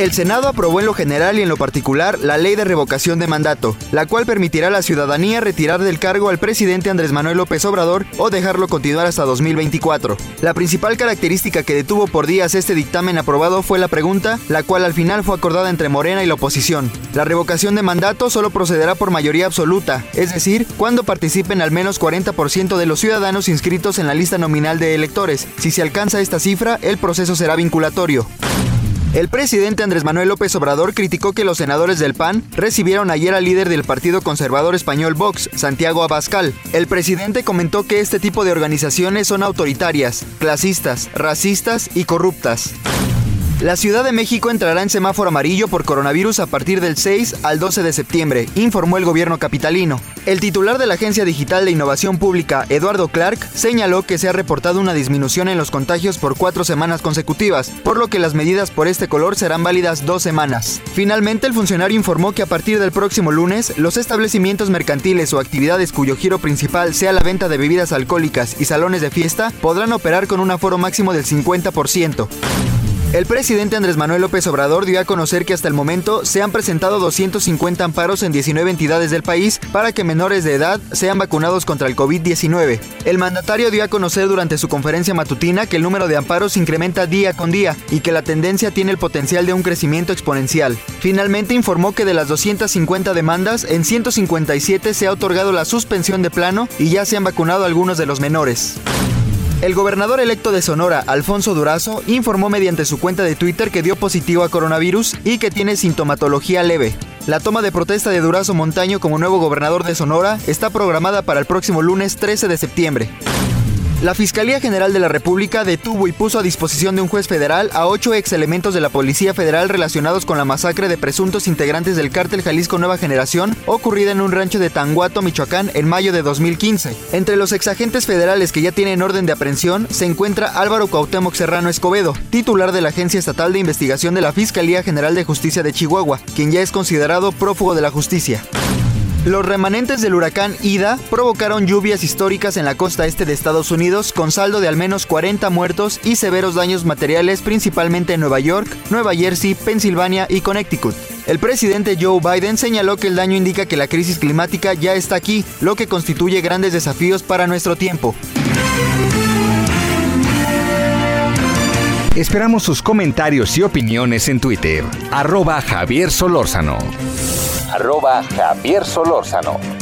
El Senado aprobó en lo general y en lo particular la ley de revocación de mandato, la cual permitirá a la ciudadanía retirar del cargo al presidente Andrés Manuel López Obrador o dejarlo continuar hasta 2024. La principal característica que detuvo por días este dictamen aprobado fue la pregunta, la cual al final fue acordada entre Morena y la oposición. La revocación de mandato solo procederá por mayoría absoluta, es decir, cuando participen al menos 40% de los ciudadanos inscritos en la lista nominal de electores. Si se alcanza esta cifra, el proceso será vinculatorio. El presidente Andrés Manuel López Obrador criticó que los senadores del PAN recibieron ayer al líder del Partido Conservador Español Vox, Santiago Abascal. El presidente comentó que este tipo de organizaciones son autoritarias, clasistas, racistas y corruptas. La Ciudad de México entrará en semáforo amarillo por coronavirus a partir del 6 al 12 de septiembre, informó el gobierno capitalino. El titular de la Agencia Digital de Innovación Pública, Eduardo Clark, señaló que se ha reportado una disminución en los contagios por cuatro semanas consecutivas, por lo que las medidas por este color serán válidas dos semanas. Finalmente, el funcionario informó que a partir del próximo lunes, los establecimientos mercantiles o actividades cuyo giro principal sea la venta de bebidas alcohólicas y salones de fiesta podrán operar con un aforo máximo del 50%. El presidente Andrés Manuel López Obrador dio a conocer que hasta el momento se han presentado 250 amparos en 19 entidades del país para que menores de edad sean vacunados contra el COVID-19. El mandatario dio a conocer durante su conferencia matutina que el número de amparos incrementa día con día y que la tendencia tiene el potencial de un crecimiento exponencial. Finalmente informó que de las 250 demandas, en 157 se ha otorgado la suspensión de plano y ya se han vacunado algunos de los menores. El gobernador electo de Sonora, Alfonso Durazo, informó mediante su cuenta de Twitter que dio positivo a coronavirus y que tiene sintomatología leve. La toma de protesta de Durazo Montaño como nuevo gobernador de Sonora está programada para el próximo lunes 13 de septiembre. La Fiscalía General de la República detuvo y puso a disposición de un juez federal a ocho ex elementos de la Policía Federal relacionados con la masacre de presuntos integrantes del cártel Jalisco Nueva Generación ocurrida en un rancho de Tanguato, Michoacán, en mayo de 2015. Entre los exagentes federales que ya tienen orden de aprehensión se encuentra Álvaro Cuauhtémoc Serrano Escobedo, titular de la Agencia Estatal de Investigación de la Fiscalía General de Justicia de Chihuahua, quien ya es considerado prófugo de la justicia. Los remanentes del huracán Ida provocaron lluvias históricas en la costa este de Estados Unidos con saldo de al menos 40 muertos y severos daños materiales principalmente en Nueva York, Nueva Jersey, Pensilvania y Connecticut. El presidente Joe Biden señaló que el daño indica que la crisis climática ya está aquí, lo que constituye grandes desafíos para nuestro tiempo. Esperamos sus comentarios y opiniones en Twitter. Arroba Javier Solórzano arroba Javier Solórzano.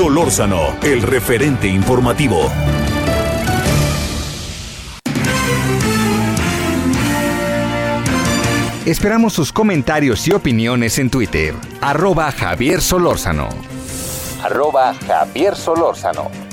Solórzano, el referente informativo. Esperamos sus comentarios y opiniones en Twitter. Arroba Javier Solórzano. Arroba Javier Solórzano.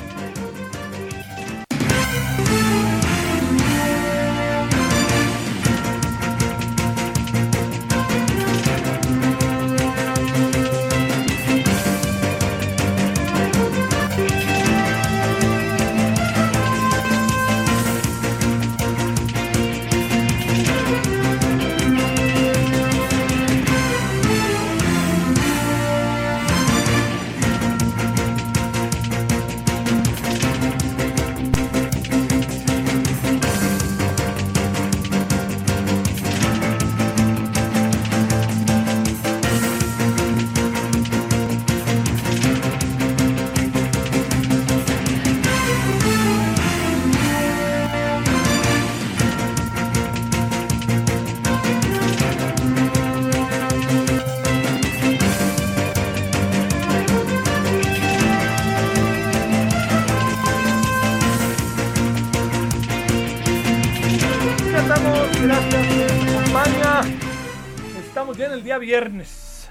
Viernes.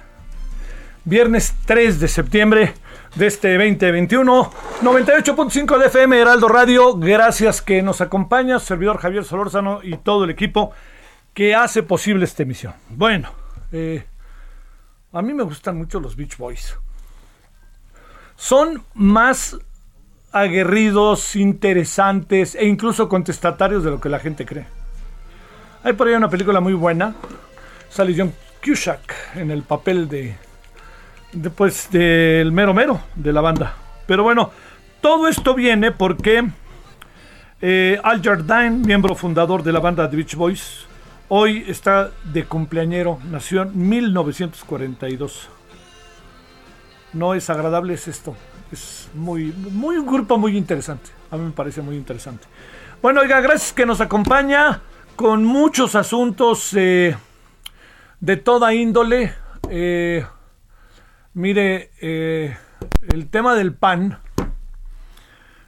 Viernes 3 de septiembre de este 2021. 98.5 de FM Heraldo Radio. Gracias que nos acompaña, servidor Javier Solórzano y todo el equipo que hace posible esta emisión. Bueno, eh, a mí me gustan mucho los Beach Boys. Son más aguerridos, interesantes e incluso contestatarios de lo que la gente cree. Hay por ahí una película muy buena. Sale John Cusack en el papel de, después del mero mero de la banda. Pero bueno, todo esto viene porque eh, Al Jardine, miembro fundador de la banda The Beach Boys, hoy está de cumpleañero, nació en 1942. No es agradable es esto, es muy, muy un grupo muy interesante, a mí me parece muy interesante. Bueno, oiga, gracias que nos acompaña con muchos asuntos. Eh, de toda índole. Eh, mire, eh, el tema del pan.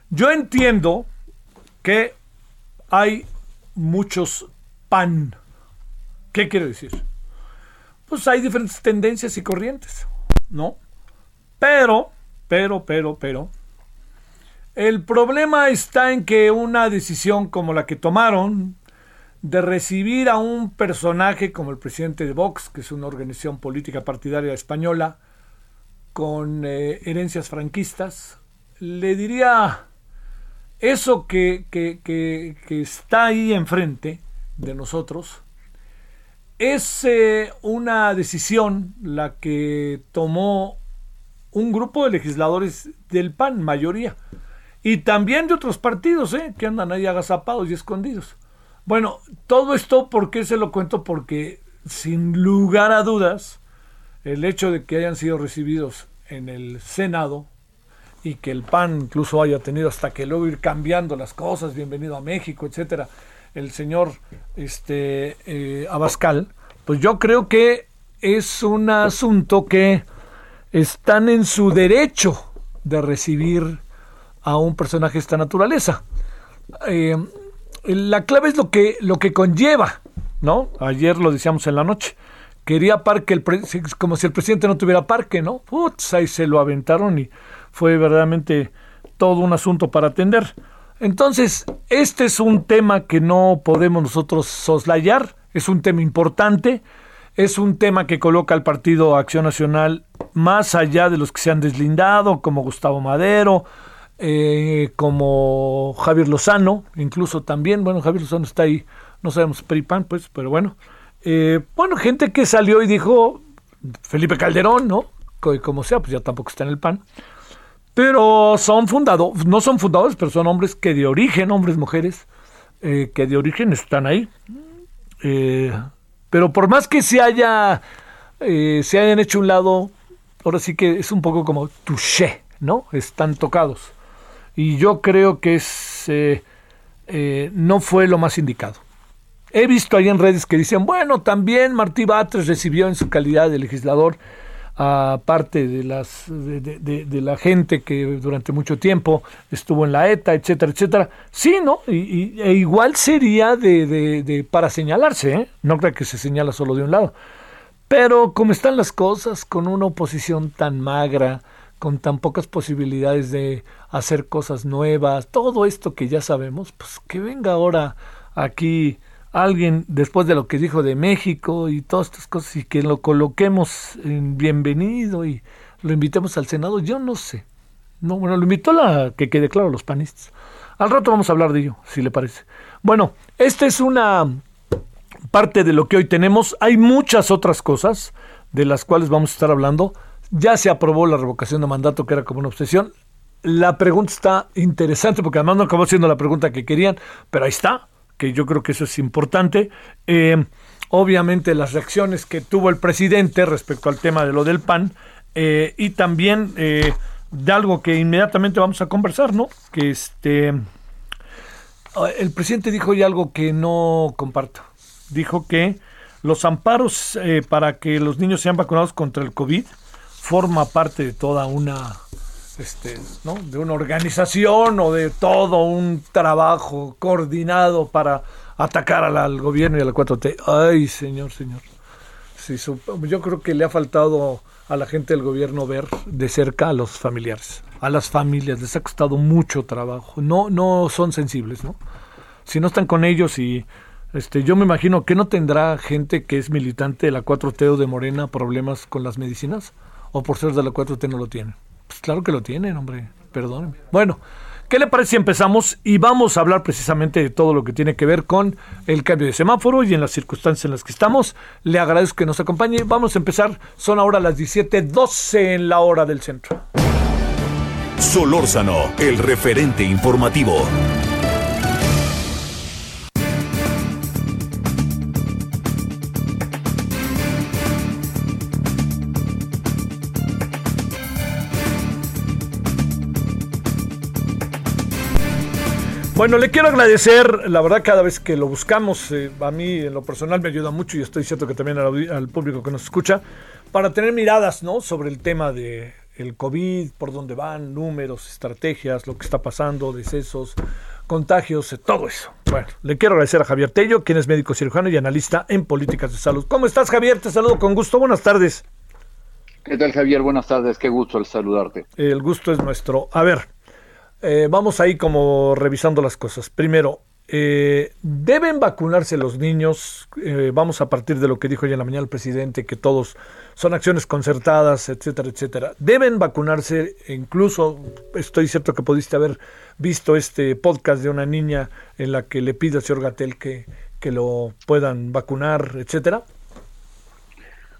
Yo entiendo que hay muchos pan. ¿Qué quiere decir? Pues hay diferentes tendencias y corrientes, ¿no? Pero, pero, pero, pero, el problema está en que una decisión como la que tomaron de recibir a un personaje como el presidente de Vox, que es una organización política partidaria española, con eh, herencias franquistas, le diría eso que, que, está ahí enfrente de nosotros, es eh, una decisión la que tomó un grupo de legisladores del PAN, mayoría, y también de otros partidos, eh, que andan ahí agazapados y escondidos. Bueno, todo esto, ¿por qué se lo cuento? Porque sin lugar a dudas, el hecho de que hayan sido recibidos en el Senado y que el PAN incluso haya tenido hasta que luego ir cambiando las cosas, bienvenido a México, etcétera, el señor este, eh, Abascal, pues yo creo que es un asunto que están en su derecho de recibir a un personaje de esta naturaleza. Eh, la clave es lo que, lo que conlleva, ¿no? Ayer lo decíamos en la noche. Quería parque, el como si el presidente no tuviera parque, ¿no? Putz, ahí se lo aventaron y fue verdaderamente todo un asunto para atender. Entonces, este es un tema que no podemos nosotros soslayar, es un tema importante. es un tema que coloca al Partido Acción Nacional más allá de los que se han deslindado, como Gustavo Madero, eh, como Javier Lozano, incluso también, bueno, Javier Lozano está ahí, no sabemos PRIPAN, pues, pero bueno. Eh, bueno, gente que salió y dijo, Felipe Calderón, ¿no? Como sea, pues ya tampoco está en el PAN. Pero son fundados, no son fundadores, pero son hombres que de origen, hombres, mujeres, eh, que de origen están ahí. pero por más que se haya, se hayan hecho un lado, ahora sí que es un poco como touché, ¿no? Están tocados y yo creo que es, eh, eh, no fue lo más indicado. He visto ahí en redes que dicen, bueno, también Martí Batres recibió en su calidad de legislador a parte de, las, de, la gente que durante mucho tiempo estuvo en la ETA, etcétera, etcétera. Sí, ¿no? Y, e igual sería de, para señalarse, ¿eh? No creo que se señala solo de un lado. Pero como están las cosas, con una oposición tan magra, con tan pocas posibilidades de hacer cosas nuevas, todo esto que ya sabemos, pues que venga ahora aquí alguien después de lo que dijo de México y todas estas cosas y que lo coloquemos en bienvenido y lo invitemos al Senado, yo no sé. No, bueno, lo invitó la que quede claro los panistas. Al rato vamos a hablar de ello, si le parece. Bueno, esta es una parte de lo que hoy tenemos. Hay muchas otras cosas de las cuales vamos a estar hablando. Ya se aprobó la revocación de mandato, que era como una obsesión. La pregunta está interesante, porque además no acabó siendo la pregunta que querían, pero ahí está, que yo creo que eso es importante. Eh, obviamente las reacciones que tuvo el presidente respecto al tema de lo del PAN, eh, y también eh, de algo que inmediatamente vamos a conversar, ¿no? Que este el presidente dijo ya algo que no comparto. Dijo que los amparos para que los niños sean vacunados contra el COVID forma parte de toda una este, ¿no? de una organización o de todo un trabajo coordinado para atacar al, gobierno y a la 4T. Ay, señor, señor. Sí, yo creo que le ha faltado a la gente del gobierno ver de cerca a los familiares, a las familias, les ha costado mucho trabajo. No, no son sensibles, ¿no? Si no están con ellos y este, yo me imagino que no tendrá gente que es militante de la 4T o de Morena problemas con las medicinas o por ser de la 4T no lo tienen. Pues claro que lo tienen, hombre, perdónenme. Bueno, ¿qué le parece si empezamos y vamos a hablar precisamente de todo lo que tiene que ver con el cambio de semáforo y en las circunstancias en las que estamos? Le agradezco que nos acompañe. Vamos a empezar, son ahora las 17:12 en la hora del centro. Solórzano, el referente informativo. Bueno, le quiero agradecer, la verdad cada vez que lo buscamos, eh, a mí en lo personal me ayuda mucho y estoy cierto que también al, público que nos escucha, para tener miradas ¿no? sobre el tema de el COVID, por dónde van, números, estrategias, lo que está pasando, decesos, contagios, eh, todo eso. Bueno, le quiero agradecer a Javier Tello, quien es médico cirujano y analista en políticas de salud. ¿Cómo estás, Javier? Te saludo con gusto. Buenas tardes. ¿Qué tal, Javier? Buenas tardes. Qué gusto el saludarte. El gusto es nuestro. A ver, eh, vamos ahí como revisando las cosas. Primero, eh, ¿deben vacunarse los niños? Eh, vamos a partir de lo que dijo ya en la mañana el presidente, que todos son acciones concertadas, etcétera, etcétera. ¿Deben vacunarse? Incluso estoy cierto que pudiste haber visto este podcast de una niña en la que le pide al señor Gatel que, que lo puedan vacunar, etcétera.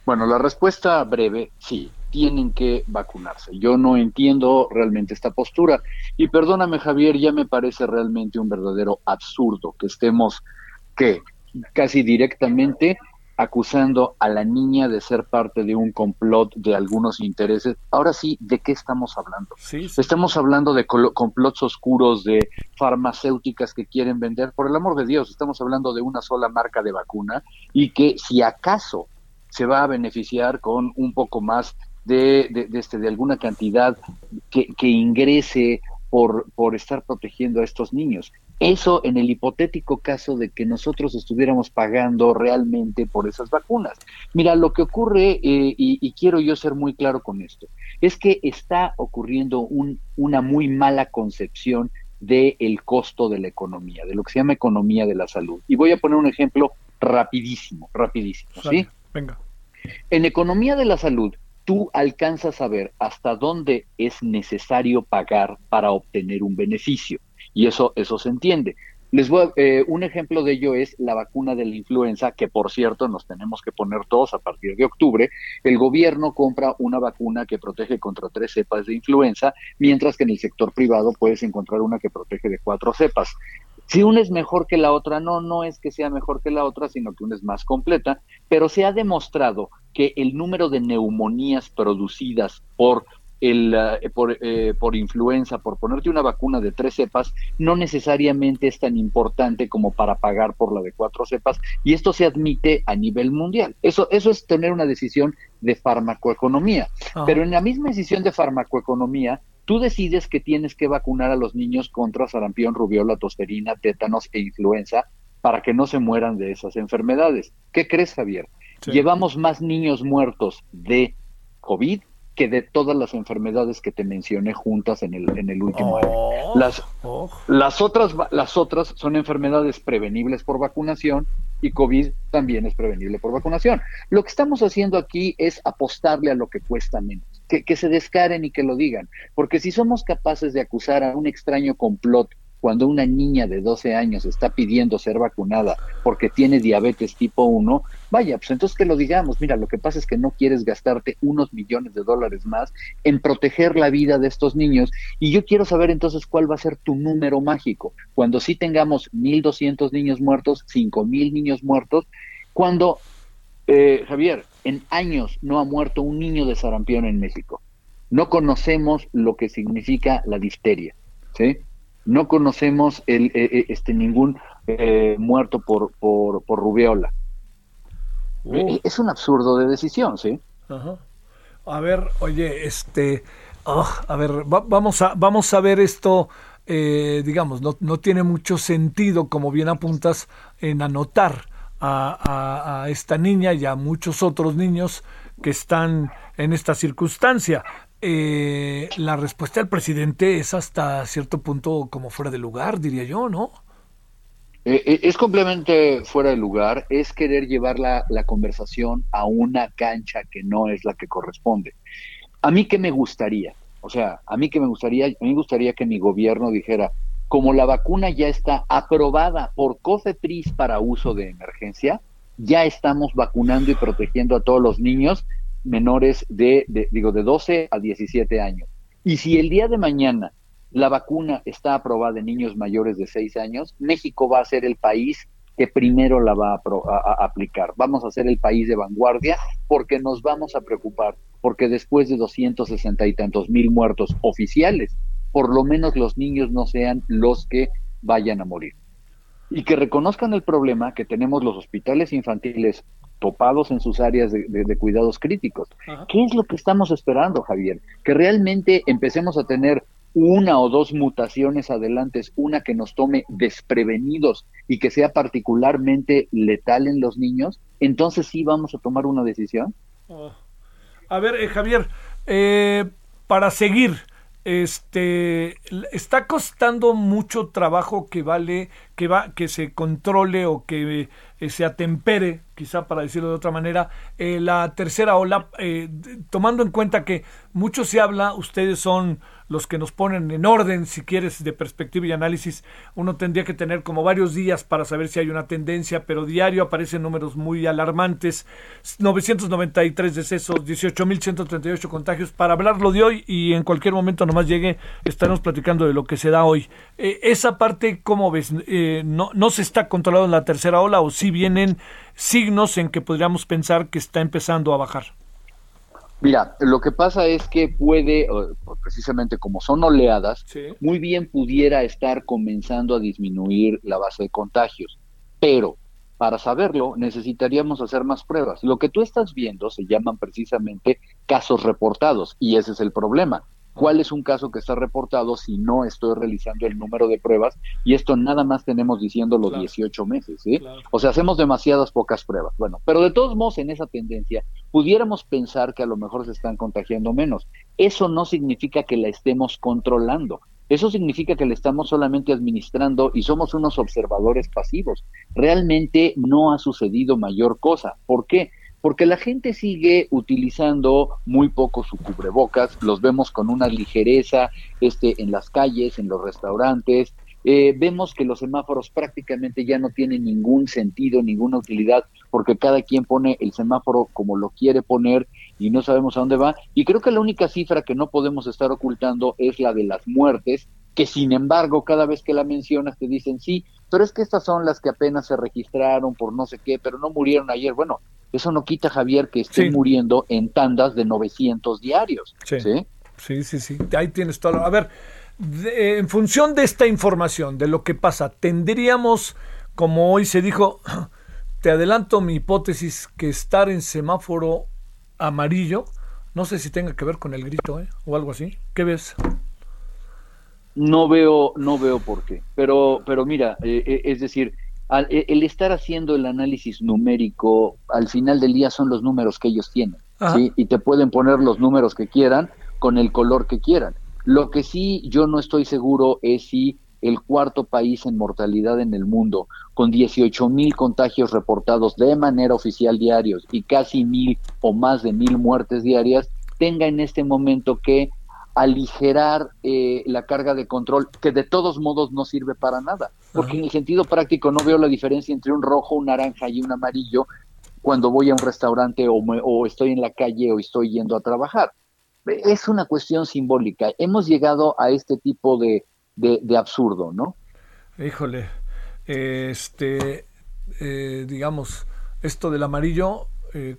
Bueno, la respuesta breve, sí tienen que vacunarse. Yo no entiendo realmente esta postura. Y perdóname, Javier, ya me parece realmente un verdadero absurdo que estemos, que casi directamente acusando a la niña de ser parte de un complot de algunos intereses. Ahora sí, ¿de qué estamos hablando? Estamos hablando de complots oscuros, de farmacéuticas que quieren vender. Por el amor de Dios, estamos hablando de una sola marca de vacuna y que si acaso se va a beneficiar con un poco más de, este, de alguna cantidad que, que ingrese por, por estar protegiendo a estos niños. Eso en el hipotético caso de que nosotros estuviéramos pagando realmente por esas vacunas. Mira, lo que ocurre, eh, y, quiero yo ser muy claro con esto, es que está ocurriendo un, una muy mala concepción del el costo de la economía, de lo que se llama economía de la salud. Y voy a poner un ejemplo rapidísimo, rapidísimo, ¿sí? Venga En economía de la salud, tú alcanzas a ver hasta dónde es necesario pagar para obtener un beneficio. Y eso, eso se entiende. Les voy eh, un ejemplo de ello es la vacuna de la influenza, que por cierto nos tenemos que poner todos a partir de octubre. El gobierno compra una vacuna que protege contra tres cepas de influenza, mientras que en el sector privado puedes encontrar una que protege de cuatro cepas. Si una es mejor que la otra, no, no es que sea mejor que la otra, sino que una es más completa, pero se ha demostrado que el número de neumonías producidas por el, eh, por, eh, por, influenza, por ponerte una vacuna de tres cepas, no necesariamente es tan importante como para pagar por la de cuatro cepas, y esto se admite a nivel mundial. Eso, eso es tener una decisión de farmacoeconomía. Pero en la misma decisión de farmacoeconomía, tú decides que tienes que vacunar a los niños contra sarampión, rubiola, tosferina, tétanos e influenza para que no se mueran de esas enfermedades. ¿Qué crees, Javier? Llevamos más niños muertos de COVID que de todas las enfermedades que te mencioné juntas en el, en el último año. Oh, las, oh. las, otras, las otras son enfermedades prevenibles por vacunación y COVID también es prevenible por vacunación. Lo que estamos haciendo aquí es apostarle a lo que cuesta menos, que, que se descaren y que lo digan, porque si somos capaces de acusar a un extraño complot cuando una niña de 12 años está pidiendo ser vacunada porque tiene diabetes tipo 1, vaya, pues entonces que lo digamos, mira, lo que pasa es que no quieres gastarte unos millones de dólares más en proteger la vida de estos niños y yo quiero saber entonces cuál va a ser tu número mágico. Cuando sí tengamos 1.200 niños muertos, 5.000 niños muertos, cuando, eh, Javier, en años no ha muerto un niño de sarampión en México. No conocemos lo que significa la difteria, ¿sí? No conocemos el, eh, eh, este, ningún eh, muerto por, por, por rubiola. Uh. Es un absurdo de decisión, ¿sí? A ver, oye, este, ah, a ver, vamos, a, vamos a ver esto, digamos, no, no, tiene mucho sentido, como bien apuntas, en anotar a, a esta niña y a muchos otros niños que están en esta circunstancia eh, la respuesta del presidente es hasta cierto punto como fuera de lugar, diría yo, ¿no? Eh, eh, es completamente fuera de lugar, es querer llevar la, la, conversación a una cancha que no es la que corresponde. A mí que me gustaría, o sea, a mí que me gustaría, a mí me gustaría que mi gobierno dijera, como la vacuna ya está aprobada por COFEPRIS para uso de emergencia, ya estamos vacunando y protegiendo a todos los niños menores de, digo, de 12 a 17 años. Y si el día de mañana la vacuna está aprobada en niños mayores de 6 años, México va a ser el país que primero la va a, aplicar. Vamos a ser el país de vanguardia porque nos vamos a preocupar, porque después de 260 y tantos mil muertos oficiales, por lo menos los niños no sean los que vayan a morir. Y que reconozcan el problema que tenemos los hospitales infantiles topados en sus áreas de, cuidados críticos. ¿Qué es lo que estamos esperando, Javier? Que realmente empecemos a tener una o dos mutaciones adelantes, una que nos tome desprevenidos y que sea particularmente letal en los niños, entonces sí vamos a tomar una decisión. Oh. A ver, eh, Javier, eh, para seguir, este está costando mucho trabajo que vale que va que se controle o que eh, se atempere quizá para decirlo de otra manera eh, la tercera ola eh, tomando en cuenta que mucho se habla ustedes son los que nos ponen en orden, si quieres, de perspectiva y análisis, uno tendría que tener como varios días para saber si hay una tendencia, pero diario aparecen números muy alarmantes, 993 decesos, 18.138 contagios, para hablarlo de hoy y en cualquier momento nomás llegue, estaremos platicando de lo que se da hoy. Eh, esa parte, ¿cómo ves? Eh, no, ¿No se está controlado en la tercera ola o si vienen signos en que podríamos pensar que está empezando a bajar? Mira, lo que pasa es que puede, precisamente como son oleadas, muy bien pudiera estar comenzando a disminuir la base de contagios, pero para saberlo necesitaríamos hacer más pruebas. Lo que tú estás viendo se llaman precisamente casos reportados y ese es el problema cuál es un caso que está reportado si no estoy realizando el número de pruebas y esto nada más tenemos diciendo los 18 meses, ¿sí? O sea, hacemos demasiadas pocas pruebas. Bueno, pero de todos modos en esa tendencia pudiéramos pensar que a lo mejor se están contagiando menos. Eso no significa que la estemos controlando. Eso significa que la estamos solamente administrando y somos unos observadores pasivos. Realmente no ha sucedido mayor cosa. ¿Por qué? porque la gente sigue utilizando muy poco su cubrebocas, los vemos con una ligereza este, en las calles, en los restaurantes, eh, vemos que los semáforos prácticamente ya no tienen ningún sentido, ninguna utilidad, porque cada quien pone el semáforo como lo quiere poner y no sabemos a dónde va. Y creo que la única cifra que no podemos estar ocultando es la de las muertes, que sin embargo cada vez que la mencionas te dicen sí, pero es que estas son las que apenas se registraron por no sé qué, pero no murieron ayer. Bueno, eso no quita, Javier, que estén muriendo en tandas de 900 diarios. Sí, sí, sí, sí. Ahí tienes todo. A ver, en función de esta información, de lo que pasa, tendríamos, como hoy se dijo, te adelanto mi hipótesis, que estar en semáforo amarillo, no sé si tenga que ver con el grito ¿eh? o algo así. ¿Qué ves? No veo, no veo por qué. Pero, pero mira, eh, eh, es decir, e, el estar haciendo el análisis numérico, al final del día son los números que ellos tienen, ¿sí? Y te pueden poner los números que quieran con el color que quieran. Lo que sí yo no estoy seguro es si el cuarto país en mortalidad en el mundo, con 18 mil contagios reportados de manera oficial diarios y casi mil o más de mil muertes diarias, tenga en este momento que aligerar eh, la carga de control, que de todos modos no sirve para nada, porque en el sentido práctico no veo la diferencia entre un rojo, un naranja y un amarillo cuando voy a un restaurante o, o estoy en la calle o estoy yendo a trabajar es una cuestión simbólica. Hemos llegado a este tipo de, de, absurdo, ¿no? Híjole, este, eh, digamos, esto del amarillo, eh,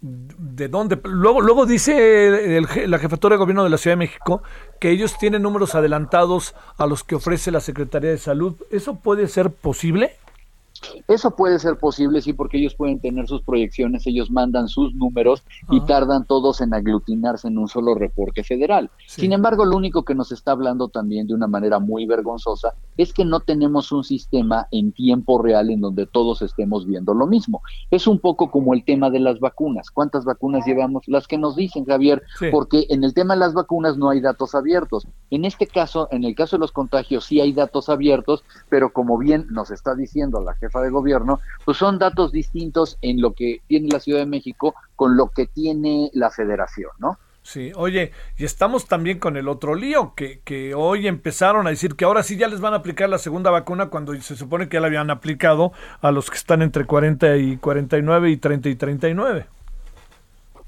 ¿de dónde? Luego, luego dice la jefatura de gobierno de la Ciudad de México que ellos tienen números adelantados a los que ofrece la Secretaría de Salud. ¿Eso puede ser posible? Eso puede ser posible, sí, porque ellos pueden tener sus proyecciones, ellos mandan sus números y tardan todos en aglutinarse en un solo reporte federal. Sin embargo, lo único que nos está hablando también de una manera muy vergonzosa es que no tenemos un sistema en tiempo real en donde todos estemos viendo lo mismo. Es un poco como el tema de las vacunas. ¿Cuántas vacunas llevamos? Las que nos dicen, Javier, porque en el tema de las vacunas no hay datos abiertos. En este caso, en el caso de los contagios, sí hay datos abiertos, pero como bien nos está diciendo la jefa de gobierno, pues son datos distintos en lo que tiene la Ciudad de México con lo que tiene la federación, ¿no? Sí, oye, y estamos también con el otro lío, que, que hoy empezaron a decir que ahora sí ya les van a aplicar la segunda vacuna cuando se supone que ya la habían aplicado a los que están entre 40 y 49 y 30 y 39.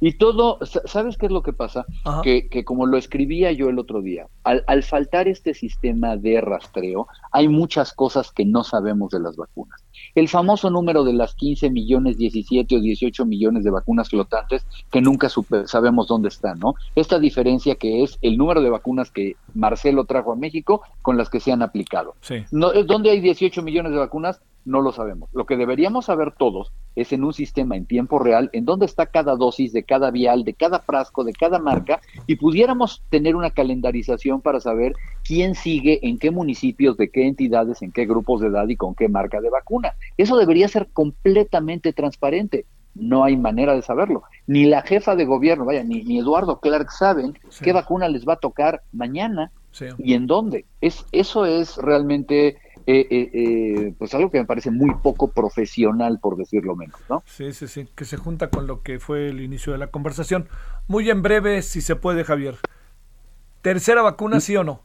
Y todo, ¿sabes qué es lo que pasa? Que, que, como lo escribía yo el otro día, al, al, faltar este sistema de rastreo, hay muchas cosas que no sabemos de las vacunas. El famoso número de las 15 millones, 17 o 18 millones de vacunas flotantes que nunca sabemos dónde están, ¿no? Esta diferencia que es el número de vacunas que Marcelo trajo a México con las que se han aplicado. Sí. No, ¿Dónde hay 18 millones de vacunas? No lo sabemos. Lo que deberíamos saber todos es en un sistema en tiempo real en dónde está cada dosis de cada vial, de cada frasco, de cada marca, y pudiéramos tener una calendarización para saber quién sigue en qué municipios, de qué entidades, en qué grupos de edad y con qué marca de vacuna. Eso debería ser completamente transparente. No hay manera de saberlo. Ni la jefa de gobierno, vaya, ni, Eduardo Clark saben qué vacuna les va a tocar mañana y en dónde. Es, eso es realmente eh, eh, eh, pues algo que me parece muy poco profesional, por decirlo menos, ¿no? Sí, sí, sí, que se junta con lo que fue el inicio de la conversación. Muy en breve, si se puede, Javier. ¿Tercera vacuna, sí o no?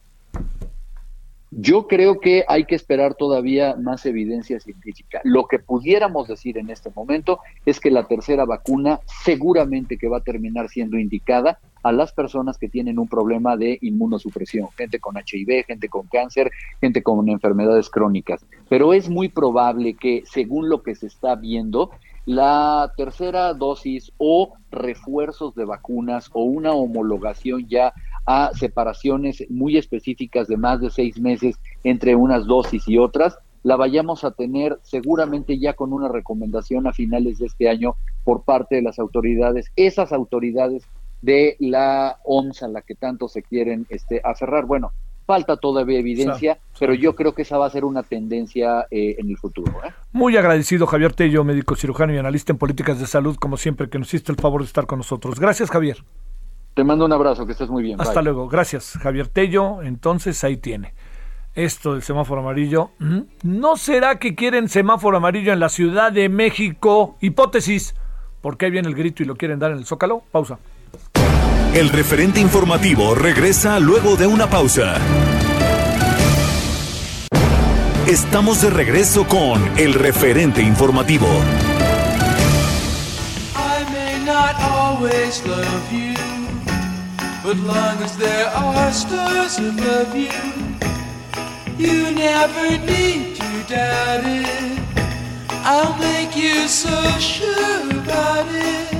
Yo creo que hay que esperar todavía más evidencia científica. Lo que pudiéramos decir en este momento es que la tercera vacuna seguramente que va a terminar siendo indicada a las personas que tienen un problema de inmunosupresión, gente con HIV, gente con cáncer, gente con enfermedades crónicas. Pero es muy probable que, según lo que se está viendo, la tercera dosis o refuerzos de vacunas o una homologación ya a separaciones muy específicas de más de seis meses entre unas dosis y otras, la vayamos a tener seguramente ya con una recomendación a finales de este año por parte de las autoridades, esas autoridades de la OMS a la que tanto se quieren este, aferrar. Bueno, falta todavía evidencia, pero yo creo que esa va a ser una tendencia eh, en el futuro. ¿eh? Muy agradecido, Javier Tello, médico cirujano y analista en políticas de salud, como siempre, que nos hiciste el favor de estar con nosotros. Gracias, Javier. Te mando un abrazo, que estés muy bien. Hasta luego. Gracias, Javier Tello. Entonces ahí tiene. Esto del semáforo amarillo. ¿No será que quieren semáforo amarillo en la Ciudad de México? Hipótesis. ¿Por qué viene el grito y lo quieren dar en el Zócalo? Pausa. El referente informativo regresa luego de una pausa. Estamos de regreso con el referente informativo. I may not always love you, but long as there are stars above you, you never need to doubt it. I'll make you so sure about it.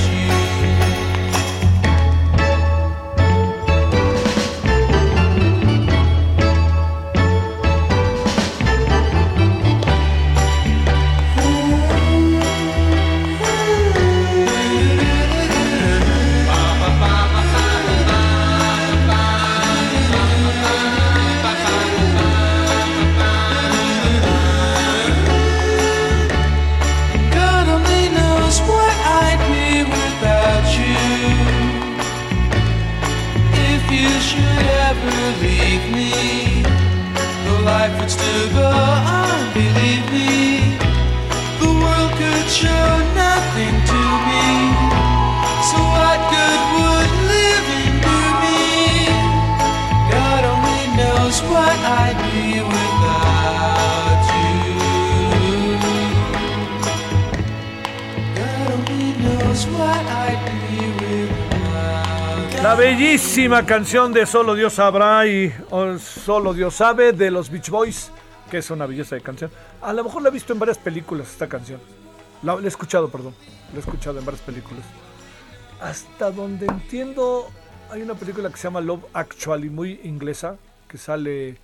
La bellísima canción de Solo Dios sabrá y Solo Dios sabe de los Beach Boys, que es una belleza de canción. A lo mejor la he visto en varias películas esta canción. La, la he escuchado, perdón. La he escuchado en varias películas. Hasta donde entiendo, hay una película que se llama Love Actually, muy inglesa, que sale,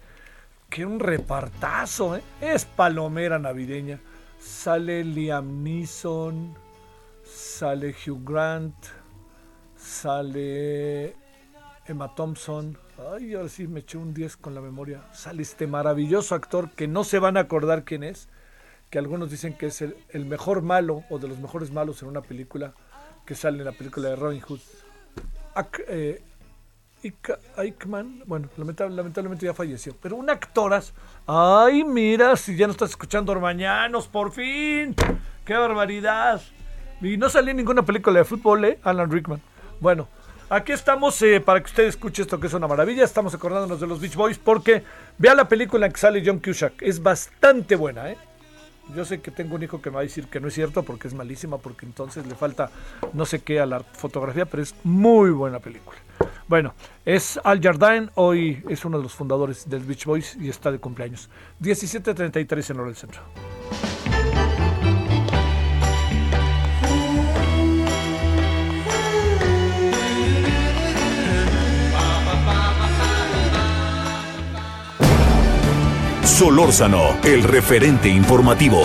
que un repartazo, ¿eh? es palomera navideña. Sale Liam Neeson, sale Hugh Grant, sale Emma Thompson. Ay, ahora sí me eché un 10 con la memoria. Sale este maravilloso actor que no se van a acordar quién es, que algunos dicen que es el, mejor malo o de los mejores malos en una película que sale en la película de Robin Hood. Ac- eh, Aikman, bueno, lamenta- lamentablemente ya falleció, pero un actoras. Ay, mira, si ya no estás escuchando Ormañanos, por fin. ¡Qué barbaridad! Y no salió en ninguna película de fútbol, ¿eh? Alan Rickman. Bueno, aquí estamos eh, para que usted escuche esto que es una maravilla. Estamos acordándonos de los Beach Boys porque vea la película en que sale John Cusack. Es bastante buena, ¿eh? Yo sé que tengo un hijo que me va a decir que no es cierto porque es malísima, porque entonces le falta no sé qué a la fotografía, pero es muy buena película. Bueno, es Al Jardine, hoy es uno de los fundadores del Beach Boys y está de cumpleaños. 17.33 en hora del centro. Solórzano, el referente informativo.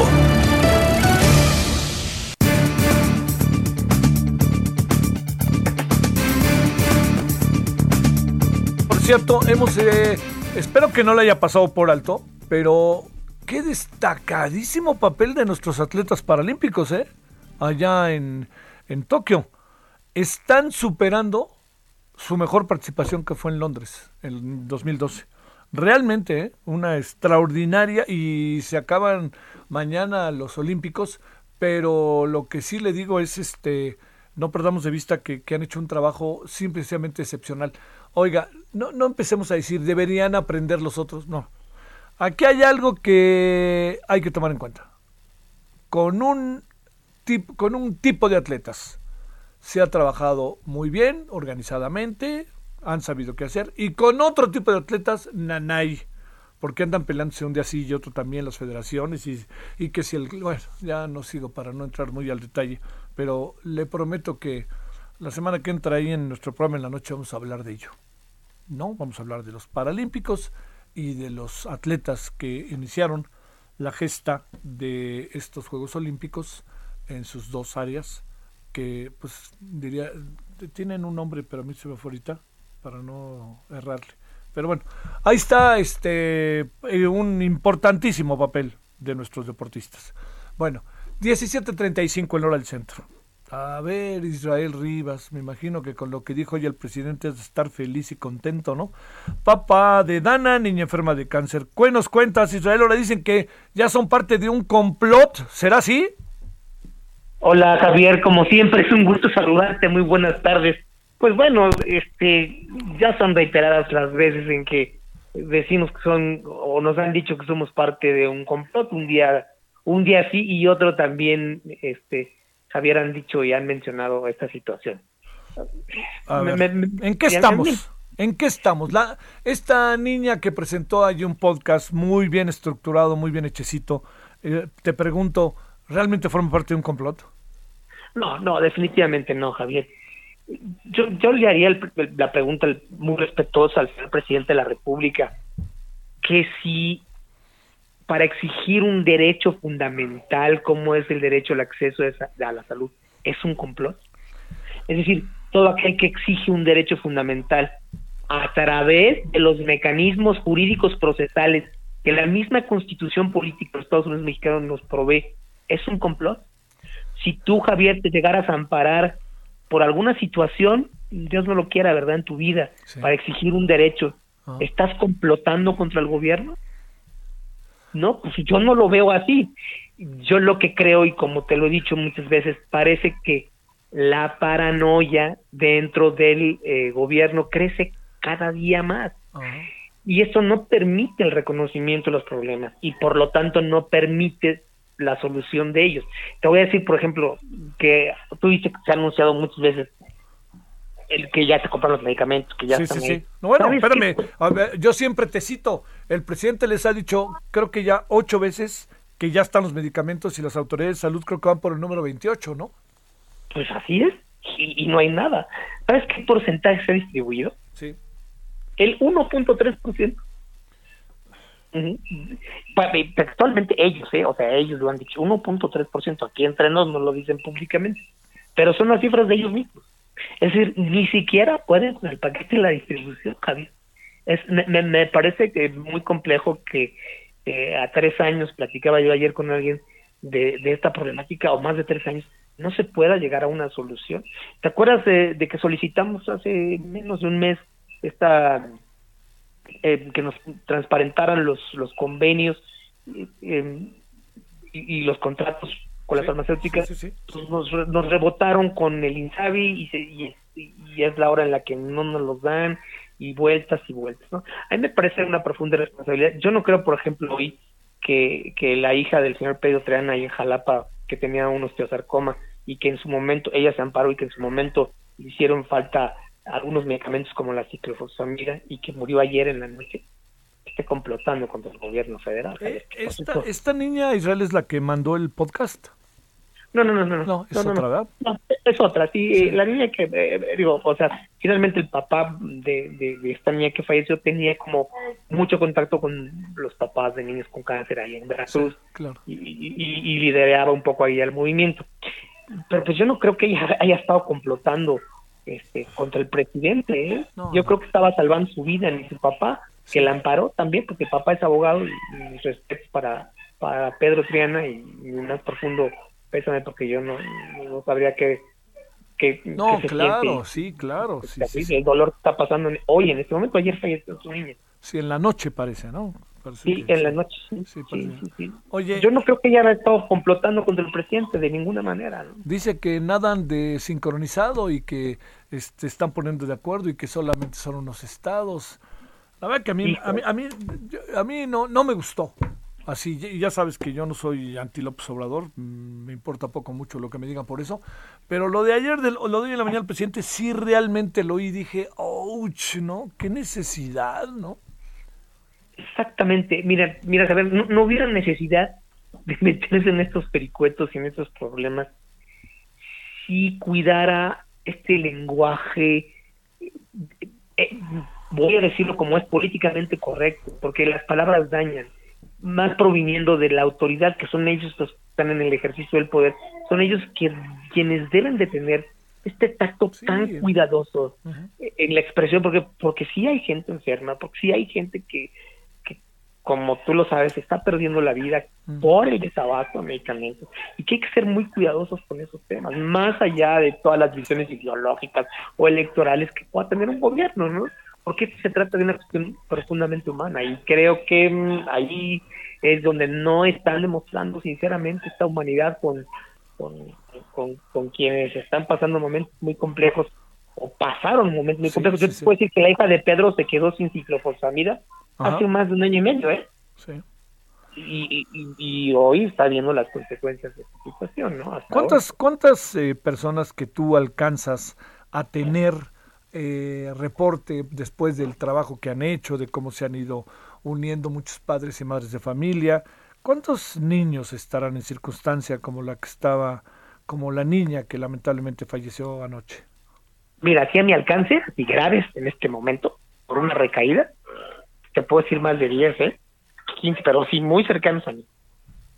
Por cierto, hemos, eh, espero que no le haya pasado por alto, pero qué destacadísimo papel de nuestros atletas paralímpicos, ¿eh? Allá en, en Tokio. Están superando su mejor participación que fue en Londres, en 2012. Realmente, ¿eh? una extraordinaria y se acaban mañana los Olímpicos, pero lo que sí le digo es este no perdamos de vista que, que han hecho un trabajo simplemente excepcional. Oiga, no, no empecemos a decir deberían aprender los otros, no. Aquí hay algo que hay que tomar en cuenta. Con un, tip, con un tipo de atletas se ha trabajado muy bien, organizadamente, han sabido qué hacer, y con otro tipo de atletas, nanay, porque andan peleándose un día sí y otro también las federaciones, y, y que si el... Bueno, ya no sigo para no entrar muy al detalle, pero le prometo que la semana que entra ahí en nuestro programa en la noche vamos a hablar de ello. No, vamos a hablar de los Paralímpicos y de los atletas que iniciaron la gesta de estos Juegos Olímpicos en sus dos áreas, que pues diría, tienen un nombre, pero a mí se me fue ahorita, para no errarle. Pero bueno, ahí está este eh, un importantísimo papel de nuestros deportistas. Bueno, 17.35 en hora del centro. A ver, Israel Rivas, me imagino que con lo que dijo hoy el presidente es estar feliz y contento, ¿no? Papá de Dana, niña enferma de cáncer. ¿Qué nos cuentas, Israel? Ahora dicen que ya son parte de un complot. ¿Será así? Hola Javier, como siempre es un gusto saludarte, muy buenas tardes. Pues bueno, este, ya son reiteradas las veces en que decimos que son o nos han dicho que somos parte de un complot, un día, un día sí y otro también, este, Javier han dicho y han mencionado esta situación. A Me- ver, me- ¿En qué estamos? ¿En qué estamos? La, esta niña que presentó allí un podcast muy bien estructurado, muy bien hechecito, eh, te pregunto, ¿realmente forma parte de un complot? No, no, definitivamente no, Javier. Yo, yo le haría el- la pregunta muy respetuosa al señor presidente de la República, que si para exigir un derecho fundamental como es el derecho al acceso a la salud es un complot. Es decir, todo aquel que exige un derecho fundamental a través de los mecanismos jurídicos procesales que la misma constitución política de los Estados Unidos mexicanos nos provee, es un complot si tú, Javier, te llegaras a amparar por alguna situación, Dios no lo quiera, ¿verdad?, en tu vida, Sí. para exigir un derecho, Ah. ¿estás complotando contra el gobierno? No, pues yo no lo veo así. Yo lo que creo, y como te lo he dicho muchas veces, parece que la paranoia dentro del eh, gobierno crece cada día más Ajá. y eso no permite el reconocimiento de los problemas y por lo tanto no permite la solución de ellos. Te voy a decir, por ejemplo, que tú dices que se ha anunciado muchas veces el que ya se compran los medicamentos, que ya Sí, están sí, ahí. sí. No, bueno, ¿Sabes espérame. A ver, yo siempre te cito. El presidente les ha dicho, creo que ya ocho veces, que ya están los medicamentos y las autoridades de salud creo que van por el número 28, ¿no? Pues así es, y, y no hay nada. ¿Sabes qué porcentaje se ha distribuido? Sí. El 1.3%. Pa- y Textualmente ellos, ¿eh? o sea, ellos lo han dicho, 1.3%, aquí entre nos no lo dicen públicamente, pero son las cifras de ellos mismos. Es decir, ni siquiera pueden con el paquete de la distribución, Javier. Es, me, me- parece que muy complejo que eh, a tres años, platicaba yo ayer con alguien de, de esta problemática, o más de tres años, no se pueda llegar a una solución. ¿Te acuerdas de, de que solicitamos hace menos de un mes esta eh, que nos transparentaran los, los convenios eh, y, y los contratos con las Sí, farmacéuticas? sí, sí, pues nos, re- nos rebotaron con el Insabi y, se- y, y es la hora en la que no nos los dan y vueltas y vueltas, ¿no? A mí me parece una profunda responsabilidad. Yo no creo, por ejemplo, hoy que, que la hija del señor Pedro Treana ahí en Jalapa, que tenía un osteosarcoma y que en su momento, ella se amparó y que en su momento hicieron falta algunos medicamentos como la ciclofosfamida y que murió ayer en la noche, esté complotando contra el gobierno federal. Eh, esta, esta niña Israel es la que mandó el podcast. No, no, no, no. No, es otra, ¿verdad? No, es otra, sí. eh, La niña que, eh, digo, o sea, finalmente el papá de, de, de esta niña que falleció tenía como mucho contacto con los papás de niños con cáncer ahí en Veracruz Claro. y, y, y- y lideraba un poco ahí el movimiento. Pero pues yo no creo que ella haya estado complotando este contra el presidente. ¿eh? No, yo no. creo que estaba salvando su vida ni su papá, que la amparó también, porque papá es abogado y, respetos para, para Pedro Triana y, y un más profundo pésame porque yo no, no sabría qué que, No, que se claro, siente. sí, claro. Sí, sí, sí. El dolor que está pasando hoy, en este momento. Ayer falleció su niña. Sí, en la noche parece, ¿no? Parece Sí, en la sí. noche. Sí, sí. Oye, Yo no creo que ella haya estado complotando contra el presidente de ninguna manera. ¿no? dice que nadan de sincronizado y que este, están poniendo de acuerdo y que solamente son unos estados. La verdad que a mí, a mí, a mí, a mí no, no me gustó. Así, ya sabes que yo no soy anti López Obrador, mm, me importa poco mucho lo que me digan por eso, pero lo de ayer, del- lo de hoy en la mañana del presidente, sí realmente lo oí y dije, ouch, ¿no? Qué necesidad, ¿no? Exactamente. Mira, mira, a ver, no, no hubiera necesidad de meterse en estos pericuetos y en estos problemas si cuidara este lenguaje, eh, voy a decirlo como es políticamente correcto, porque las palabras dañan. más proviniendo de la autoridad, que son ellos los que están en el ejercicio del poder, son ellos que, quienes deben de tener este tacto Sí. tan cuidadoso en la expresión, porque porque sí hay gente enferma, porque sí hay gente que como tú lo sabes, está perdiendo la vida por el desabasto de medicamentos y que hay que ser muy cuidadosos con esos temas, más allá de todas las visiones ideológicas o electorales que pueda tener un gobierno, ¿no? Porque se trata de una cuestión profundamente humana y creo que mm, ahí es donde no están demostrando sinceramente esta humanidad con, con, con, con quienes están pasando momentos muy complejos o pasaron momentos muy Sí, complejos. sí, Yo te puedo decir que la hija de Pedro se quedó sin ciclofosfamida Ajá. hace más de un año y medio, ¿eh? Sí. Y, y, y- y hoy está viendo las consecuencias de esta situación, ¿no? Hasta ¿Cuántas, cuántas eh, personas que tú alcanzas a tener eh, reporte después del trabajo que han hecho, de cómo se han ido uniendo muchos padres y madres de familia? ¿Cuántos niños estarán en circunstancia como la que estaba, como la niña que lamentablemente falleció anoche? Mira, así a mi alcance, y graves en este momento, por una recaída, te puedo decir más de 10, ¿eh? 15, pero sí muy cercanos a mí.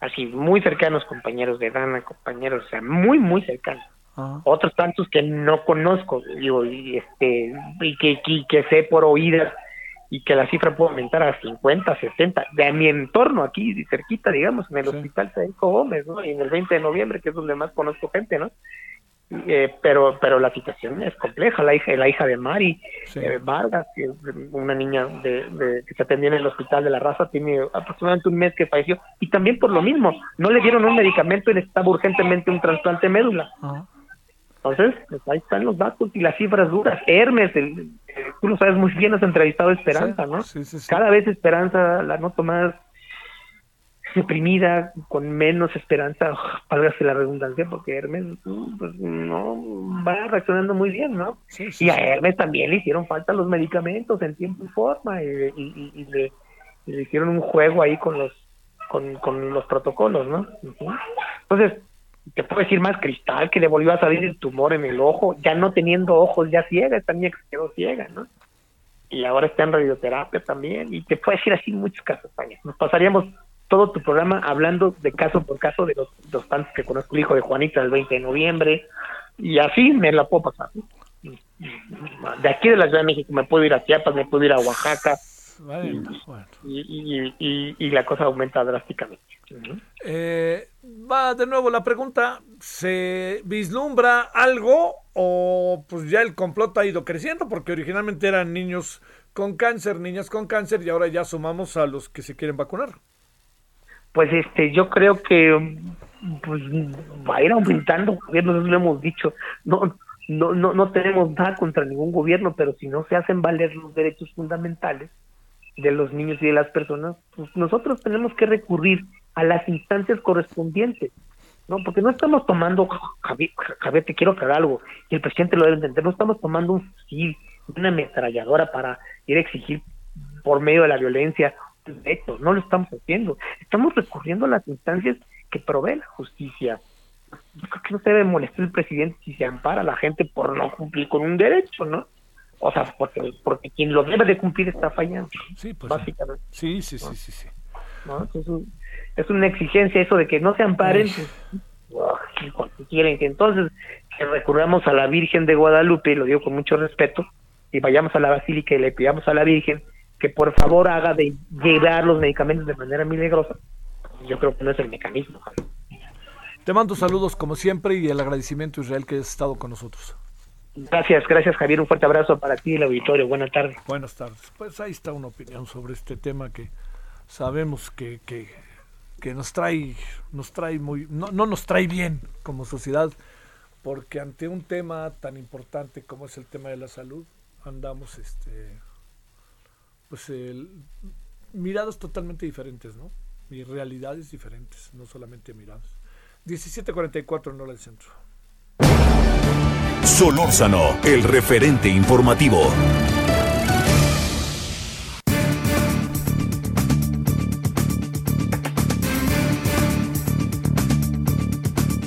Así, muy cercanos compañeros de Dana, compañeros, o sea, muy, muy cercanos. Ah, Otros tantos que no conozco, digo, y, este, y que, y que sé por oídas, y que la cifra puede aumentar a 50, 60, de mi entorno aquí, cerquita, digamos, en el Sí. hospital Federico Gómez, ¿no? Y en el 20 de noviembre, que es donde más conozco gente, ¿no? Eh, pero pero la situación es compleja. La hija la hija de Mari Sí. eh, Vargas que una niña de, de- que se atendía en el hospital de la raza tiene aproximadamente un mes que falleció. Y también por lo mismo no le dieron un medicamento y necesitaba urgentemente un trasplante de médula. Ah, entonces pues ahí están los datos y las cifras duras. Hermes el- tú lo sabes muy bien has entrevistado a Esperanza Sí, no sí, sí, sí. cada vez Esperanza la noto más deprimida, con menos esperanza, válgase la redundancia, porque Hermes pues, no va reaccionando muy bien, ¿no? Sí, sí, Y a. Hermes también le hicieron falta los medicamentos en tiempo y forma, y, y- y- y le, y le hicieron un juego ahí con los con, con los protocolos, ¿no? Entonces, te puedo decir más cristal que le volvió a salir el tumor en el ojo, ya no teniendo ojos, ya ciega, esta niña que quedó ciega, ¿no? y ahora está en radioterapia también, y te puedo decir así muchos casos, Tania. Nos pasaríamos todo tu programa hablando de caso por caso de los, los tantos que conozco, el hijo de Juanita el 20 de noviembre, y así me la puedo pasar. De aquí de la Ciudad de México me puedo ir a Chiapas, me puedo ir a Oaxaca, bueno. y, y, la cosa aumenta drásticamente. Eh, va de nuevo la pregunta, ¿se vislumbra algo o pues ya el complot ha ido creciendo? Porque originalmente eran niños con cáncer, niñas con cáncer y ahora ya sumamos a los que se quieren vacunar. Pues este, yo creo que pues va a ir aumentando, nosotros lo hemos dicho, no, no, no, no tenemos nada contra ningún gobierno, pero si no se hacen valer los derechos fundamentales de los niños y de las personas, pues nosotros tenemos que recurrir a las instancias correspondientes, ¿no? Porque no estamos tomando, Javier, Javier, te quiero aclarar algo, y el presidente lo debe entender, no estamos tomando un fusil, una ametralladora para ir a exigir por medio de la violencia derechos, no lo estamos haciendo, estamos recurriendo a las instancias que provee la justicia. Yo creo que no se debe molestar el presidente si se ampara a la gente por no cumplir con un derecho, ¿no? O sea, porque, porque quien lo debe de cumplir está fallando, Sí, pues. básicamente. Sí, sí, sí, sí, sí. ¿no? Es, un- es una exigencia eso de que no se amparen, porque quieren que entonces que recurramos a la Virgen de Guadalupe, lo digo con mucho respeto, y vayamos a la Basílica y le pidamos a la Virgen que por favor haga de llevar los medicamentos de manera milagrosa. Yo creo que no es el mecanismo. Te mando saludos como siempre y el agradecimiento Israel que has estado con nosotros. Gracias, gracias Javier, un fuerte abrazo para ti y el auditorio. Buenas tardes. Buenas tardes. Pues ahí está una opinión sobre este tema que sabemos que, que, que nos trae, nos trae muy, no, no nos trae bien como sociedad, porque ante un tema tan importante como es el tema de la salud, andamos este pues el- miradas totalmente diferentes, ¿no? Y realidades diferentes, no solamente miradas. 1744 en hora del centro. Solórzano, el referente informativo.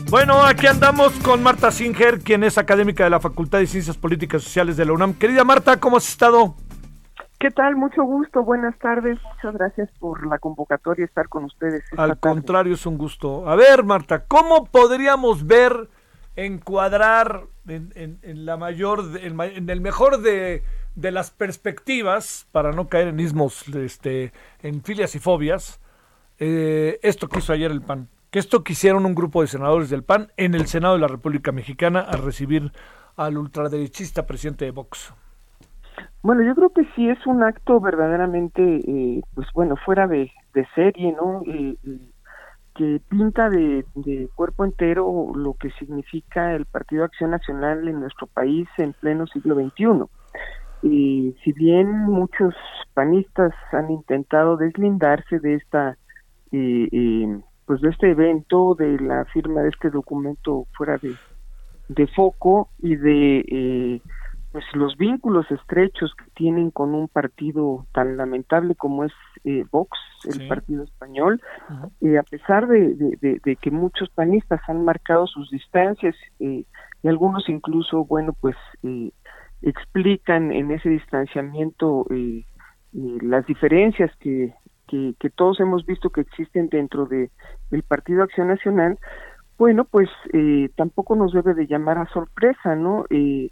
Bueno, aquí andamos con Marta Singer, quien es académica de la Facultad de Ciencias Políticas y Sociales de la UNAM. Querida Marta, ¿cómo has estado? ¿Qué tal? Mucho gusto, buenas tardes, muchas gracias por la convocatoria y estar con ustedes. esta Al tarde. contrario, es un gusto. A ver, Marta, ¿cómo podríamos ver, encuadrar en, en- en la mayor, en, el mejor de, de las perspectivas, para no caer en ismos, este, en filias y fobias, eh, esto que hizo ayer el PAN? Que esto que hicieron un grupo de senadores del PAN en el Senado de la República Mexicana al recibir al ultraderechista presidente de Vox. Bueno, yo creo que sí es un acto verdaderamente, eh, pues bueno, fuera de, de serie, ¿no? Eh, que pinta de, de cuerpo entero lo que significa el Partido Acción Nacional en nuestro país en pleno siglo XXI. Y si bien muchos panistas han intentado deslindarse de esta, eh, eh, pues de este evento, de la firma de este documento fuera de, de foco y de eh, pues los vínculos estrechos que tienen con un partido tan lamentable como es eh, Vox, el Sí. partido español, eh, a pesar de, de- de- de que muchos panistas han marcado sus distancias eh, y algunos incluso, bueno, pues eh, explican en ese distanciamiento eh, las diferencias que, que, que todos hemos visto que existen dentro de del Partido Acción Nacional, bueno, pues eh, tampoco nos debe de llamar a sorpresa, ¿no? Eh,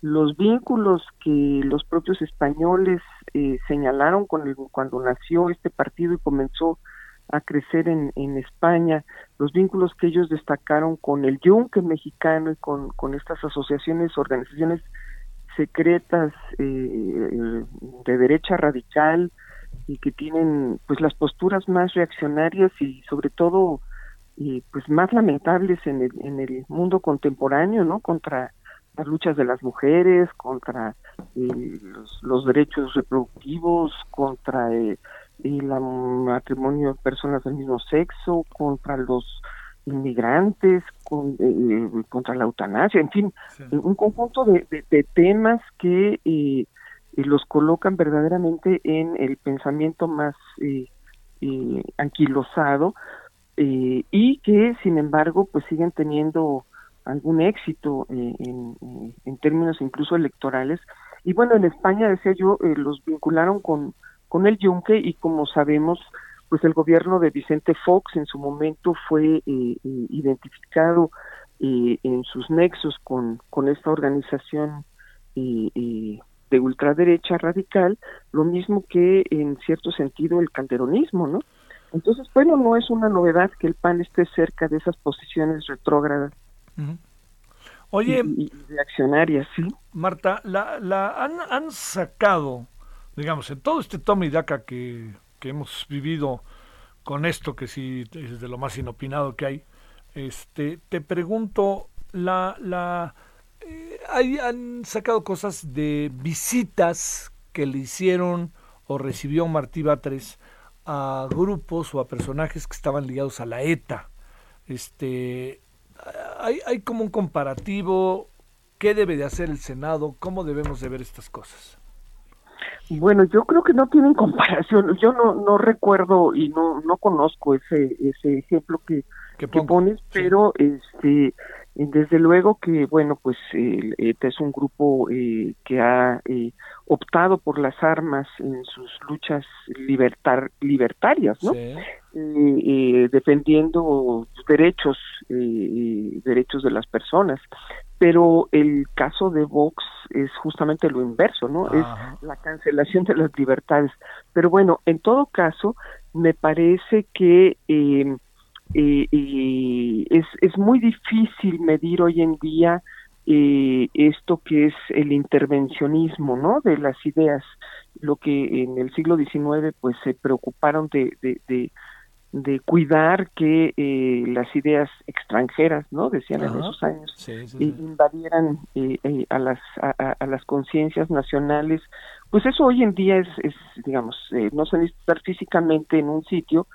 los vínculos que los propios españoles eh, señalaron con el, cuando nació este partido y comenzó a crecer en, en España, los vínculos que ellos destacaron con el Yunque mexicano y con, con estas asociaciones, organizaciones secretas eh, de derecha radical y que tienen pues las posturas más reaccionarias y sobre todo eh, pues más lamentables en el, en el mundo contemporáneo, ¿no? Contra las luchas de las mujeres, contra eh, los, los derechos reproductivos, contra eh, el matrimonio de personas del mismo sexo, contra los inmigrantes, con, eh, contra la eutanasia, en fin, un conjunto de, de- de temas que eh, eh, los colocan verdaderamente en el pensamiento más eh, eh, anquilosado eh, y que sin embargo pues siguen teniendo algún éxito eh, en, en- términos incluso electorales y bueno en España decía yo eh, los vincularon con con el Yunque y como sabemos pues el gobierno de Vicente Fox en su momento fue eh, identificado en sus nexos con con esta organización de ultraderecha radical, lo mismo que en cierto sentido el calderonismo, ¿no? Entonces, bueno, no es una novedad que el PAN esté cerca de esas posiciones retrógradas Oye, y, y. Marta, la, la han, han sacado, digamos, en todo este toma y daca que, que hemos vivido con esto, que sí es de lo más inopinado que hay, este, te pregunto, la, la, eh, hay- han sacado cosas de visitas que le hicieron o recibió Martí Batres a grupos o a personajes que estaban ligados a la ETA. Este, hay, hay como un comparativo, ¿qué debe de hacer el Senado? ¿Cómo debemos de ver estas cosas? Bueno, yo creo que no tienen comparación. Yo no no recuerdo y no no conozco ese ese ejemplo que, que pones, pero este desde luego que bueno pues el ETA es un grupo eh, que ha eh, optado por las armas en sus luchas libertar libertarias, ¿no? Sí. Eh, eh, defendiendo derechos eh, eh, derechos de las personas pero el caso de Vox es justamente lo inverso, ¿no? Ajá. Es la cancelación de las libertades. Pero bueno, en todo caso, me parece que eh, eh, eh, es, es muy difícil medir hoy en día eh, esto que es el intervencionismo, ¿no? De las ideas, lo que en el siglo XIX pues se preocuparon de, de, de de cuidar que eh, las ideas extranjeras, ¿no? Decían en esos años, Sí, sí, eh, sí. invadieran eh, eh, a las a, a- a las conciencias nacionales. Pues eso hoy en día es, es digamos, eh, no se necesita estar físicamente en un sitio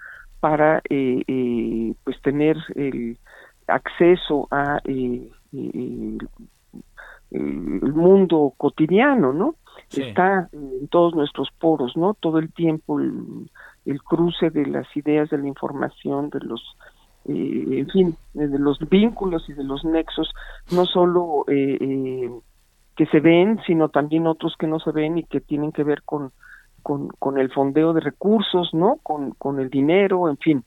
para eh, eh, pues tener el acceso a eh, eh, el mundo cotidiano, ¿no? Sí. Está en todos nuestros poros, ¿no? Todo el tiempo el, el cruce de las ideas, de la información, de los, eh, en fin, eh, de los vínculos y de los nexos, no solo eh, eh, que se ven, sino también otros que no se ven y que tienen que ver con, con, con el fondeo de recursos, ¿no? Con, con el dinero, en fin.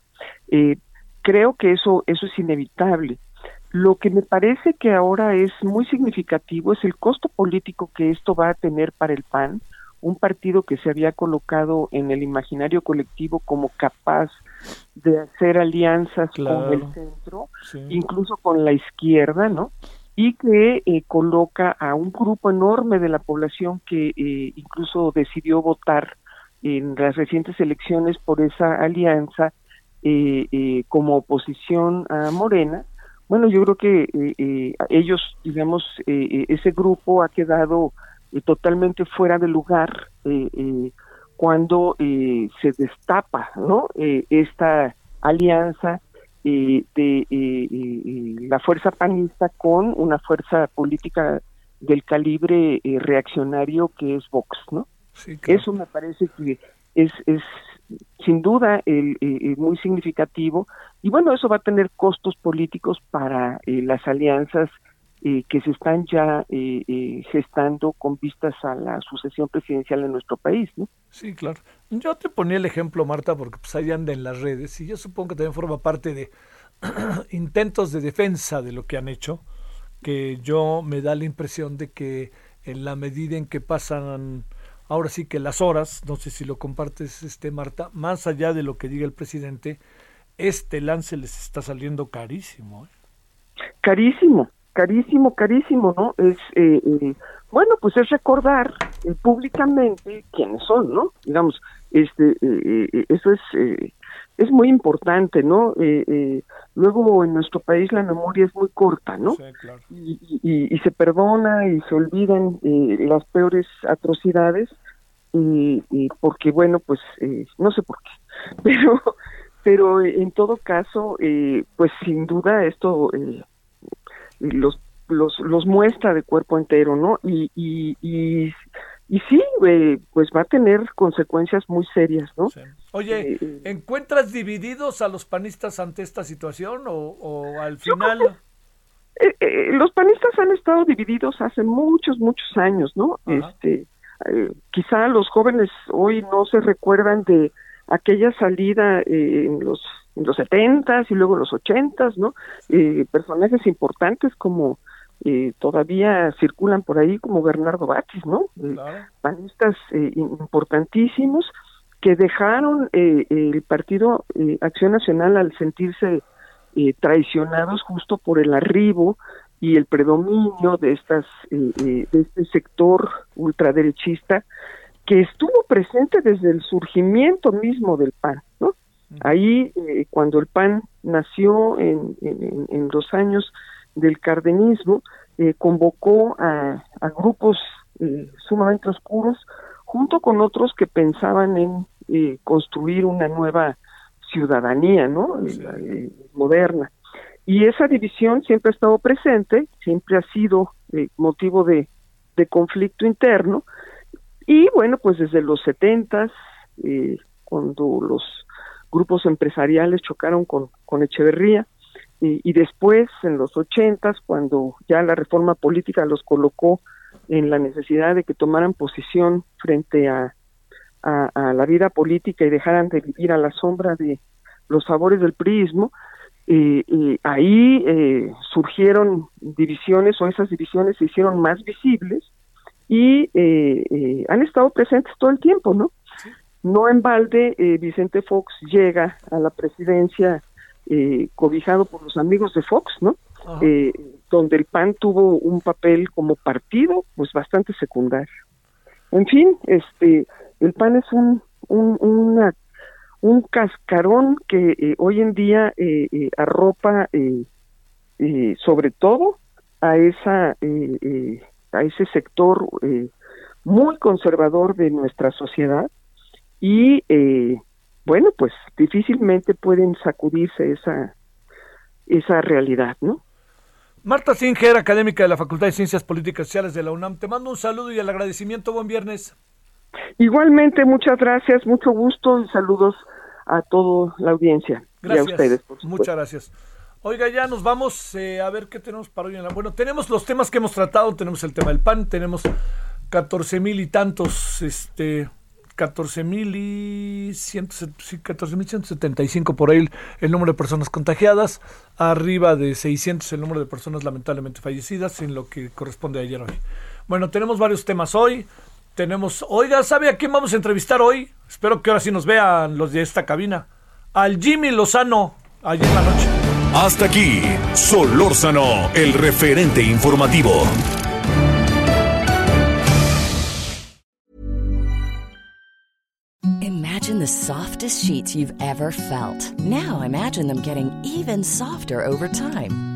Eh, creo que eso, eso es inevitable. Lo que me parece que ahora es muy significativo es el costo político que esto va a tener para el PAN, un partido que se había colocado en el imaginario colectivo como capaz de hacer alianzas con el centro, Sí. incluso con la izquierda, ¿no? Y que eh, coloca a un grupo enorme de la población que eh, incluso decidió votar en las recientes elecciones por esa alianza eh, como oposición a Morena. Bueno, yo creo que ellos, digamos, ese grupo ha quedado totalmente fuera de lugar cuando se destapa, ¿no? Esta alianza eh, de eh, la fuerza panista con una fuerza política del calibre eh, reaccionario que es Vox, ¿no? Sí, claro. Eso me parece que es, es sin duda el, eh, eh, muy significativo y bueno, eso va a tener costos políticos para eh, las alianzas eh, que se están ya eh, eh, gestando con vistas a la sucesión presidencial en nuestro país, ¿no? Sí, claro. Yo te ponía el ejemplo, Marta, porque pues ahí anda en las redes y yo supongo que también forma parte de intentos de defensa de lo que han hecho, que yo me da la impresión de que en la medida en que pasan ahora sí que las horas, no sé si lo compartes, este Marta, más allá de lo que diga el presidente, este lance les está saliendo carísimo. ¿eh? carísimo, carísimo, carísimo, ¿no? Es, eh, eh, bueno, pues es recordar eh, públicamente quiénes son, ¿no? Digamos, este, eh, eso es, es muy importante, ¿no? Eh, eh, luego en nuestro país la memoria es muy corta, ¿no? Sí, claro. y, y- y se perdona y se olvidan eh, las peores atrocidades y, y porque bueno pues eh, no sé por qué pero pero en todo caso pues sin duda esto eh, los los los muestra de cuerpo entero no y y y, y sí eh, pues va a tener consecuencias muy serias no Sí. Oye, Eh, eh. ¿encuentras divididos a los panistas ante esta situación o, o al final? Eh, eh, los panistas han estado divididos hace muchos, muchos años, ¿no? Ajá. Este, quizá los jóvenes hoy no se recuerdan de aquella salida eh, en los en los setentas y luego en los ochentas, ¿no? Eh, personajes importantes como eh, todavía circulan por ahí como Bernardo Batis, ¿no? Eh, Claro. panistas eh, importantísimos que dejaron eh, el partido eh, Acción Nacional al sentirse eh, traicionados justo por el arribo y el predominio de estas eh, eh, de este sector ultraderechista que estuvo presente desde el surgimiento mismo del PAN, ¿no? Ahí, eh, cuando el PAN nació en, en- en los años del cardenismo, eh, convocó a, a grupos eh, sumamente oscuros, junto con otros que pensaban en eh, construir una nueva ciudadanía, ¿no? Moderna. Y esa división siempre ha estado presente, siempre ha sido motivo de, de conflicto interno. Y bueno, pues desde los setentas, eh, cuando los grupos empresariales chocaron con, con Echeverría, y, después en los ochentas, cuando ya la reforma política los colocó en la necesidad de que tomaran posición frente a, a, la vida política y dejaran de vivir a la sombra de los sabores del priismo, eh, eh, ahí eh, surgieron divisiones o esas divisiones se hicieron más visibles y eh, eh, han estado presentes todo el tiempo, ¿no? No en balde, eh, Vicente Fox llega a la presidencia eh, cobijado por los amigos de Fox, ¿no? Eh, donde el PAN tuvo un papel como partido, pues bastante secundario. En fin, este, el PAN es un, un, una- un cascarón que hoy en día arropa sobre todo a esa eh, eh, a ese sector eh, muy conservador de nuestra sociedad y eh, bueno pues difícilmente pueden sacudirse esa esa realidad no Marta Singer, académica de la Facultad de Ciencias Políticas y Sociales de la UNAM, te mando un saludo y el agradecimiento. Buen viernes. igualmente muchas gracias mucho gusto y saludos a toda la audiencia y a Gracias. ustedes por. Muchas gracias. Oiga, ya nos vamos eh, a ver qué tenemos para hoy. En la... Bueno, tenemos los temas que hemos tratado. Tenemos el tema del PAN, tenemos 14 mil y tantos, este, 14 mil y 14.175 por ahí el número de personas contagiadas, arriba de 600 el número de personas lamentablemente fallecidas en lo que corresponde a ayer hoy. Bueno, tenemos varios temas hoy. Tenemos, oiga, ¿sabe a quién vamos a entrevistar hoy? Espero que ahora sí nos vean los de esta cabina. Al Jimmy Lozano, ayer en la noche. Hasta aquí, Solórzano, el referente informativo. Imagine the softest sheets you've ever felt. Now imagine them getting even softer over time.